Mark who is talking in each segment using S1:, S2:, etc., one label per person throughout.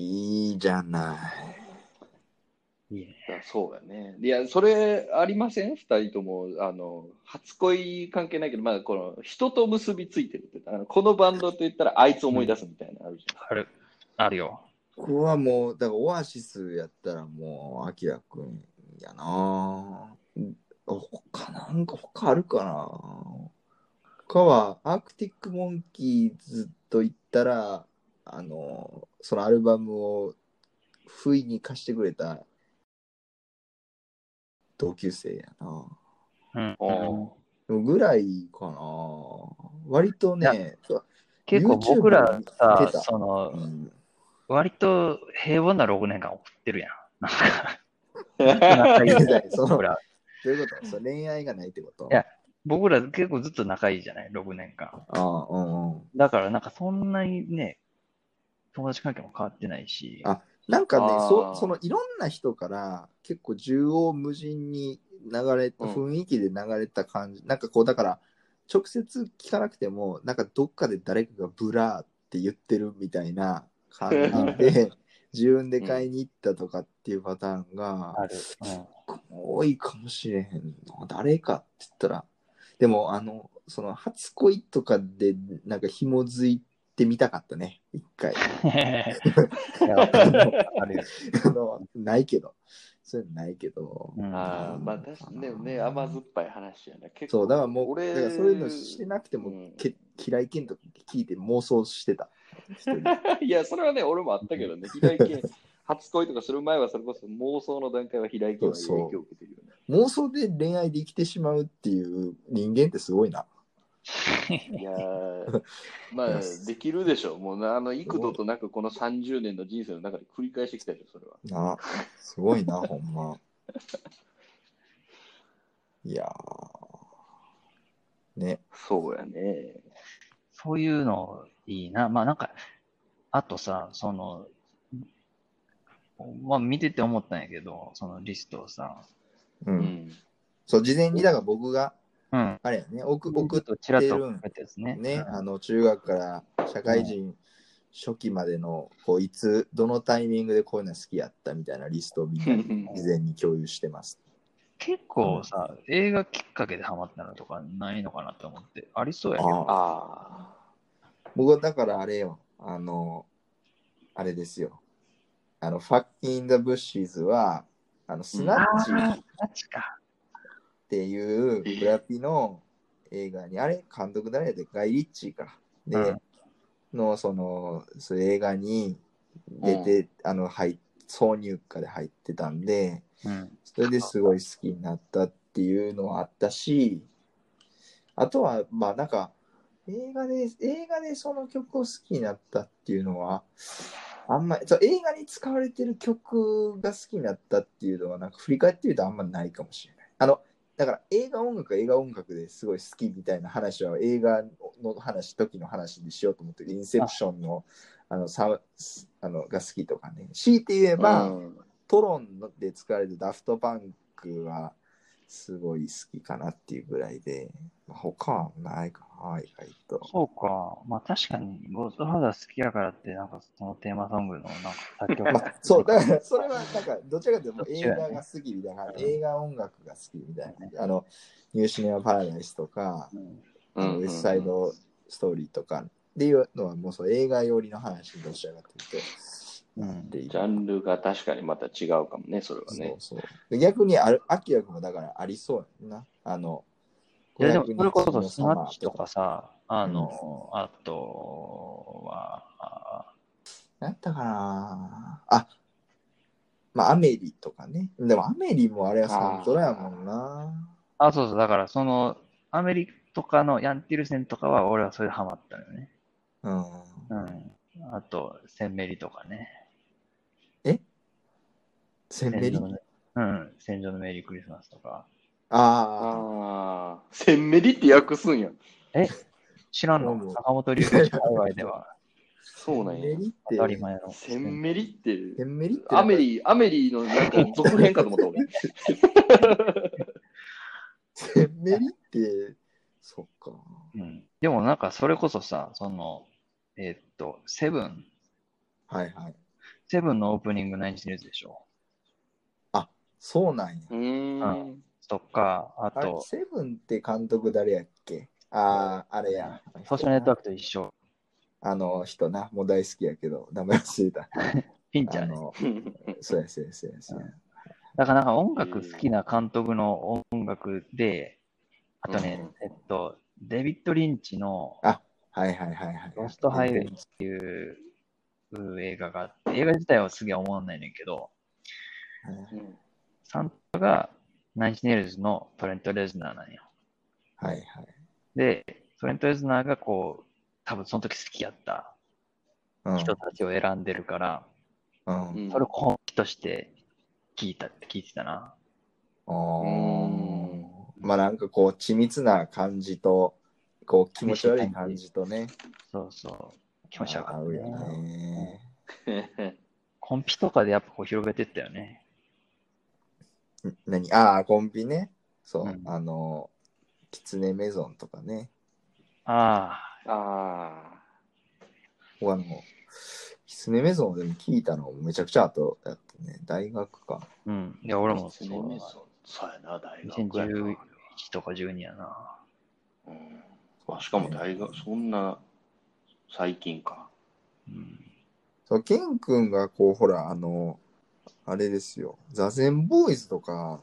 S1: いいじゃない。
S2: い
S3: やそうやね。いや、それありません？二人とも、あの、初恋関係ないけど、まあ、この、人と結びついてるって、あのこのバンドと言ったら、あいつ思い出すみたいなのあるじ
S2: ある。あるよ。
S1: ここはもう、だからオアシスやったらもう、アキラくんやな他なんか他あるかな？他は、アークティック・モンキーズと言ったら、あの、そのアルバムを不意に貸してくれた同級生やな。
S2: うん。
S1: ぐらいかな割とね、
S2: 結構僕ら
S1: に
S2: さその
S1: う、ん、
S2: 割と平凡な6年間送ってるやん。なんか、
S3: ー
S2: 仲いい
S1: その
S2: 僕ら。
S1: どういうこと？そう恋愛がないってこと？
S2: いや僕ら結構ずっと仲いいじゃない ?6 年間。
S1: ああ、うんうん。
S2: だからなんかそんなにね、友達関係も変わってないし。
S1: あなんかねそ、そのいろんな人から結構縦横無尽に流れ、
S3: うん
S1: 雰囲気で流れた感じ、なんかこう、だから、直接聞かなくても、なんかどっかで誰かが Blur って言ってるみたいな感じで、自分で買いに行ったとかっていうパターンが。多いかもしれへんな。誰かって言ったら。でも、あの、その初恋とかで、なんか紐づいてみたかったね、一回。
S2: あるよ。
S1: あの ないけど。そういうのないけど。
S2: うん
S3: ああ、まあ確かにねね、甘酸っぱい話やね。結構
S1: そう、だからもう、
S3: 俺
S1: だからそういうのしてなくても、
S3: うん
S1: け嫌いけんと聞いて妄想してた。
S3: いや、それはね、俺もあったけどね、平井堅、初恋とかする前は、それこそ妄想の段階は平井堅は影響を受けてるよね。
S1: 妄想で恋愛で生きてしまうっていう人間ってすごいな。
S3: いやー、まあ、できるでしょう。もうな、あの、幾度となくこの30年の人生の中で繰り返してきたでしょ、それは。
S1: な、すごいな、ほんま。いやー。ね。
S3: そうやね。
S2: そういうのいいな。まあなんか、あとさ、その、まあ見てて思ったんやけど、そのリストをさ、
S1: う。
S3: うんん。
S1: そう、事前に、だから僕が、
S2: うん。
S1: あれやね、送送っ
S2: とちらっとね。
S1: ね、
S2: うん
S1: あの中学から社会人初期までのこういつどのタイミングでこういうの好きやったみたいなリストをみんなに事前に共有してます。
S2: 結構さ、映画きっかけでハマったのとかないのかなと思って、ありそうやけど。
S3: あ
S1: 僕はだからあれよ、あの、あれですよ。あの、ファッキン・ザ・ブッシーズは、あの、スナッチ
S2: あー
S1: っ
S2: ナッチか。
S1: ていうブラピの映画に、あれ監督誰やでガイ・リッチーか。で、
S2: うん
S1: の、その、そ映画に出て、あの、入挿入歌で入ってたんで、
S2: うん。
S1: それですごい好きになったっていうのはあったし、あとは、まあなんか、映画で、映画でその曲を好きになったっていうのは、あんまり、映画に使われてる曲が好きになったっていうのは、なんか振り返ってみるとあんまないかもしれない。あの、だから映画音楽は映画音楽ですごい好きみたいな話は映画の話、時の話でしようと思ってる。インセプションのあのサウあのが好きとかね。強いて言え
S3: あ。
S1: ば、
S3: うん
S1: トロンで使われるダフトパンクはすごい好きかなっていうぐらいで、まあ他はないかな、意外と。
S2: そうか。まあ確かに、ゴーストファーザー好きやからって、なんかそのテーマソングのなんか作曲。
S1: まあ、そう、だからそれはなんか、どちらかというと映画が好きみたいな、
S2: うん
S1: 映画音楽が好きみたい
S2: ね
S1: な。あの、ニューシネマ・パラダイスとか、
S2: うん
S1: あのウエストサイド・ストーリーとかっていうのはもうそう映画寄りの話どちらかというと、
S2: うん
S3: ジャンルが確かにまた違うかもね、それはね。
S1: そうそうで逆にある、アキラ君もだからありそうやんな。あの、
S2: いやでもそれこそ
S1: 500
S2: スナッチとかさ、あの、あとは、あ
S1: なんやったかなあ、まあ、アメリとかね。でも、アメリもあれはサントラやもんな。
S2: あ、そうそう、だからその、アメリカとかのヤンティルセンとかは俺はそれでハマったのよね。
S1: うん。
S2: うん。あと、センメリとかね。
S1: センメリ？
S2: 戦場のうん、戦場のメリークリスマスとか。
S1: あ
S3: ああ、センメリって訳すんや。
S2: 知らん
S1: うん
S2: の坂本龍一界隈では
S3: そうなんや
S2: 当たり前の。
S3: センメリって
S1: セ、ンメリって
S3: アメリ、アメリのなんか続編かと思った俺。
S1: センメリって、そっか。
S2: うん。でもなんかそれこそさ、その、えーっと、セブン
S1: はいはい。
S2: セブンのオープニングナインチネルズでしょ。
S1: そうなんや。
S3: うーん。
S2: とか、あ
S1: あれ、
S2: と、
S1: セブンって監督誰やっけ？ああ、あれや。
S2: ソーシャルネットワークと一緒。
S1: あの人な、もう大好きやけど、名前忘れた。
S2: ピンチャーね。
S1: あの、そうやそうやそうやそうや。
S2: だからなんか音楽好きな監督の音楽で、あとね、
S3: うん
S2: えっと、デビッド・リンチの
S1: はいはいはいはい。
S2: ロストハイウェイっていう映画があって、映画自体はすげえ思わないねんけど、
S3: うん
S2: サンタがナインチネイルズのトレント・レズナーなんよ。
S1: はいはい。
S2: で、トレント・レズナーがこう、多分その時好きやった人たちを選んでるから、
S1: うん。
S2: それを本気として聞いたって聞いてたな。
S3: う
S1: ー
S3: ん
S1: まあなんかこう緻密な感じとこう気持ち悪い感じとね
S2: そうそう。気持ち悪か
S1: 合うよ。
S2: ね。コンピとかでやっぱこう広げてったよね。
S1: ん何？ああコンビねそう、
S2: うん
S1: あのキツネメゾンとかね
S2: あ
S3: あ
S1: 僕あのキツネメゾンでも聞いたのめちゃくちゃ後やったね大学か
S2: あ、うん。いや、俺も
S3: そう
S2: だな。
S3: そうやな、大学やな。
S2: 2011とか12やな。
S3: うんあしかも大学、そんな最近か。
S2: うん。
S1: そうケン君がこうほらあのあれですよ。座禅ボーイズとか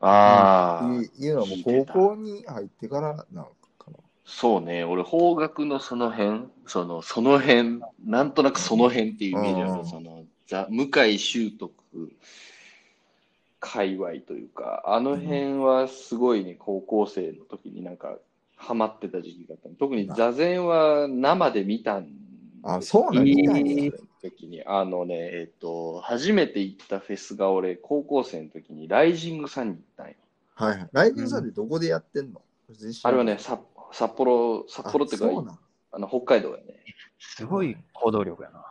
S3: ああ、
S1: いいうのはもう高校に入ってからなのかな。
S3: そうね、俺、方角のその辺、その、その辺、なんとなくその辺っていうイメージある、
S1: うん。
S3: その、ザ向井修徳界隈というか、あの辺はすごいね、高校生の時になんか、ハマってた時期があった。特に座禅は生で見たん
S1: あそうなん
S2: いい。
S1: だ、
S2: ね
S3: 時に、あのね、えっと、初めて行ったフェスが俺、高校生の時にライジングさんに行ったんよ。
S1: はいはい。ライブさんってどこでやってんの、
S3: あれはね、札札幌、札幌ってか、
S1: あそうなん
S3: あの北海道やね。
S2: すごい行動力やな。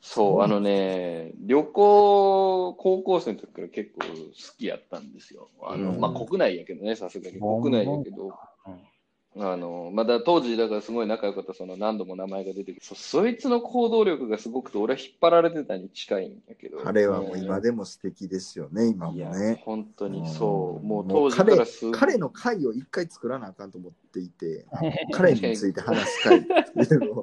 S3: そう、
S1: うん
S3: あのね、旅行、高校生の時から結構好きやったんですよ。あの、
S1: うん
S3: まあ、国内やけどね、さすがに。国内やけど、
S2: うん
S3: あの、まだ当時、だからすごい仲良かった、その何度も名前が出てくる。そそいつの行動力がすごくて、俺は引っ張られてたに近いんやけど。
S1: あれはもう今でも素敵ですよね、今もね。
S3: 本当に
S1: うん
S3: そう。もう当時からす
S1: 彼の回を一回作らなあかんと思っていて、彼について話す回っていうのを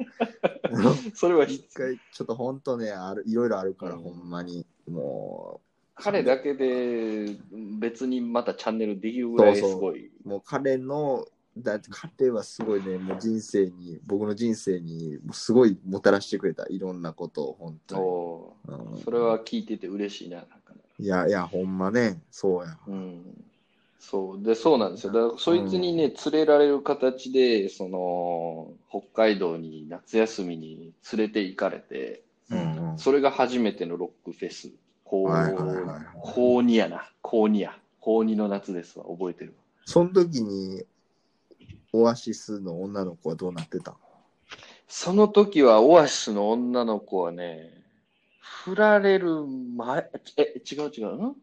S3: それは
S1: 一回ちょっと本当ね、あるいろいろあるから、
S3: うん
S1: ほんまに、も
S3: 彼だけで別にまたチャンネルできるぐらいすごい。
S1: う、もう彼の、だって彼はすごいね、もう人生に、僕の人生に、すごいもたらしてくれた、いろんなことを、本当に。うん
S3: それは聞いてて嬉しいな。なんか
S1: いやいや、ほんまね、そうや。
S3: うんそうでそうなんですよ。だからそいつにね、連れられる形で、その北海道に夏休みに連れて行かれて、
S1: うんうん
S3: それが初めてのロックフェス。高
S1: はいはいはいはい
S3: 高2やな。高2や。高2の夏ですわ。覚えてる。
S1: その時に、オアシスの女の子はどうなってた？の
S3: その時はオアシスの女の子はね、振られる前、え、違う違う、ん？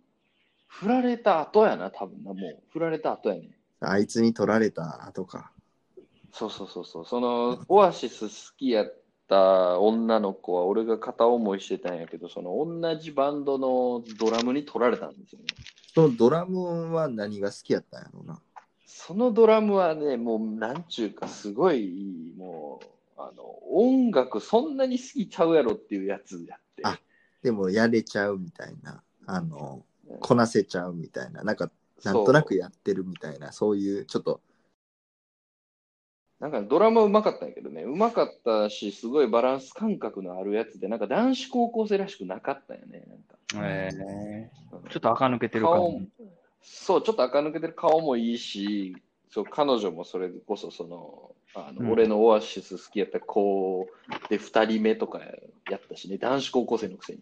S3: 振られた後やな、多分な、もう。振られた後やね。
S1: あいつに取られた後か。
S3: そうそうそうそう。その、オアシス好きやった女の子は、俺が片思いしてたんやけど、その同じバンドのドラムに取られたんですよね。
S1: そのドラムは何が好きやったんやろうな。
S3: そのドラムはね、もう、なんちゅうか、すごい、もう、あの、音楽そんなに好きちゃうやろっていうやつやって。
S1: あでもやれちゃうみたいな。あの、こなせちゃうみたいな。なんか、なんとなくやってるみたいな、そういう、ちょっと、
S3: なんかドラマうまかったんやけどね、うまかったし、すごいバランス感覚のあるやつで、なんか男子高校生らしくなかったんよね。なんか
S2: え
S3: うん
S2: ー、ちょっと垢抜けてる感
S3: 顔
S2: じ。
S3: そう、ちょっと垢抜けてる顔もいいし、そう彼女もそれこそその、あの
S2: うん
S3: 俺のオアシス好きやった子で2人目とかやったしね、男子高校生のくせに。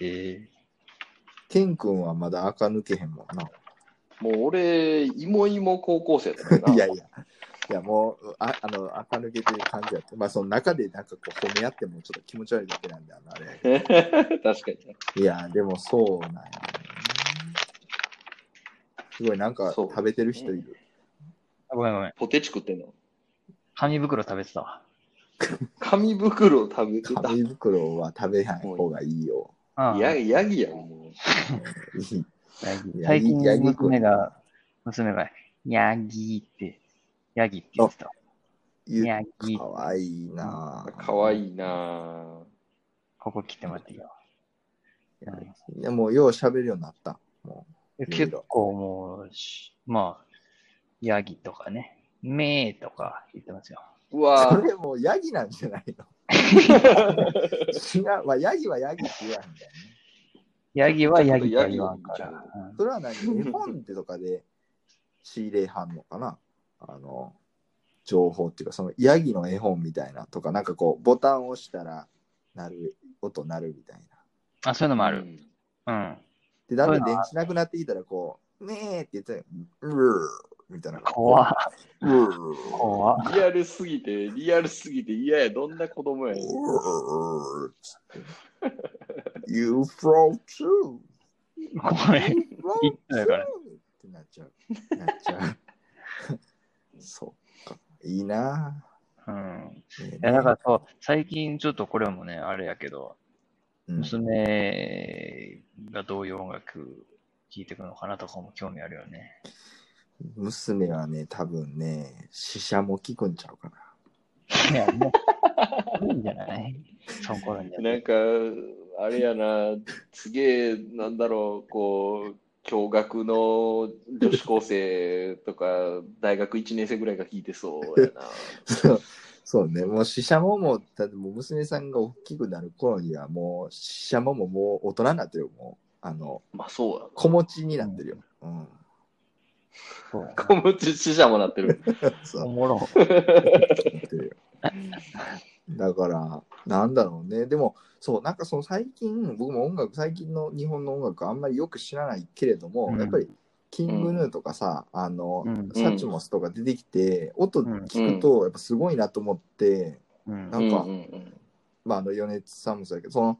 S2: え
S1: ケン君はまだ垢抜けへんもんな。
S3: もう俺、芋芋高校生だったから
S1: いやいや、いやもう、ああの、垢抜けてる感じやって。まあ、その中でなんかこう褒め合ってもちょっと気持ち悪いだけなんで、あの、あれ。
S3: 確かにね。
S1: いや、でもそうなんや、ね。すごいなんか食べてる人いる。
S2: ー、ごめんごめん。
S3: ポテチ食ってんの？
S2: 紙袋食べてたわ。
S3: 紙袋を食べてた？
S1: 紙袋は食べない方がいいよ。
S2: ああ
S3: やヤギやん、もう。
S1: いい
S2: ヤギ
S1: ヤギ
S2: 最近
S1: ヤギ
S2: 娘が、娘が、ヤギって、ヤギって言ってた。
S1: ゆ
S2: ヤギ
S1: かわいいなぁ
S3: かわいいなぁ。
S2: ここ切ってもらっていいよ。うん
S1: でも、よう喋るようになった。もいろいろ
S2: 結構もうし、まあ、ヤギとかね、メーとか言ってますよ。
S1: う。
S3: うわぁ。
S1: それもうヤギなんじゃないの？違う。まあ、ヤギはヤギって言わへんだよね。
S2: ヤギはヤギとは言わんから。
S1: それは何？絵本ってとかで仕入れはんのかな？あの、情報っていうか、そのヤギの絵本みたいなとか、なんかこう、ボタンを押したら、なる、音鳴るみたいな。
S2: あ、そういうのもある。
S3: うん
S2: うん。
S1: で、だんだん電池なくなってきたら、こう、ねえって言ってたよ。うーみたいな。
S2: 怖っ
S1: うー
S2: 怖っ
S3: リアルすぎて、リアルすぎて嫌や、どんな子供やねん。
S1: うーつって You from too.
S2: これ、言ったやから
S1: ってなっちゃう。なっちゃう。そっか。いいな
S2: うん。
S1: ぁ。い
S2: や、だからそう、最近ちょっとこれもね、あれやけど、
S1: うん
S2: 娘がどういう音楽聴いてくのかなとかも興味あるよね。
S1: 娘はね、多分ね、死者も聞くんちゃうかな。
S2: いや、もう、いいんじゃない？その頃には。
S3: なんか、あれやな、すげえ、なんだろう、こう、共学の女子高生とか、大学1年生ぐらいが聞いてそうやな。
S1: そうね、もう死者もも、だってもう娘さんが大きくなる頃には、もう死者もももう大人になってるよ、もう。あの、
S3: まあそうや
S1: 子持ちになってるよ。うん。
S2: そうやな
S3: な。子持ち死者もなってる。
S1: そう
S2: おもろ。
S1: なってるよ。だから、なんだろうね。でも、そう、なんかその最近、僕も音楽、最近の日本の音楽あんまりよく知らないけれども、
S2: うん
S1: やっぱり、キングヌーとかさ、あの、
S2: うん
S1: サチモスとか出てきて、音聞くと、やっぱすごいなと思って、
S2: うん
S1: な。んかまあ、あの、米津さんもそうだけど、その、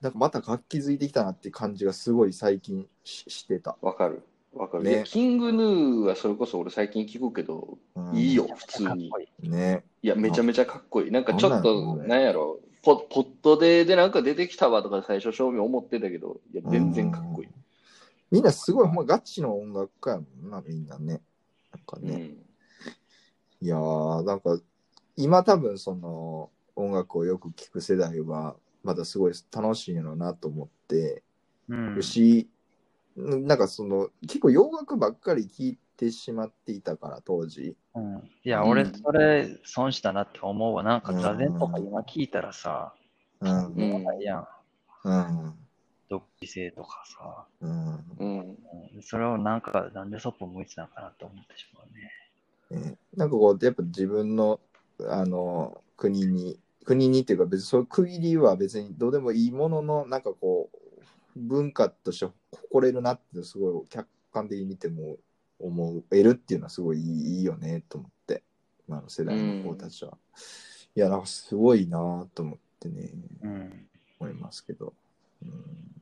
S1: なんかまた楽器づいてきたなっていう感じがすごい最近ししてた。
S3: わかる。わかる。
S1: ね
S3: キングヌーはそれこそ俺最近聞くけど、
S1: うん
S3: いいよ普通に。
S1: ね。
S3: いや、めちゃめちゃかっこいい。なんかちょっと、なんやろ、ポポットででなんか出てきたわとか最初正味思ってたけど、いや、全然かっこいい。
S1: みんなすごい、ほんまガチの音楽家やもんな、みんなね。なんかね。
S3: うん。
S1: いやー、なんか、今多分その音楽をよく聴く世代は、まだすごい楽しいのなと思って
S2: うん
S1: るし、なんかその、結構洋楽ばっかり聴いてしまっていたから、当時。
S2: うんいや、
S3: うん
S2: 俺、それ、損したなって思うわ。なんか、座禅とか今聞いたらさ、
S1: うん。
S3: うん
S2: ないやん。
S1: うん。
S2: 独自性とかさ。
S1: うん。
S3: うん。
S2: うんそれをなんか、なんでそっぽ向いてたのかなと思ってしまうね。
S1: ねなんかこう、やっぱ自分の、あの、国に、国にっていうか別にそういう区切りは別にどうでもいいものの、なんかこう、文化として誇れるなってすごい客観的に見ても思えるっていうのはすごいいいいいよねと思って、今の世代の子たちは。いや、なんかすごいなと思ってね、
S2: うん。
S1: 思いますけど。うん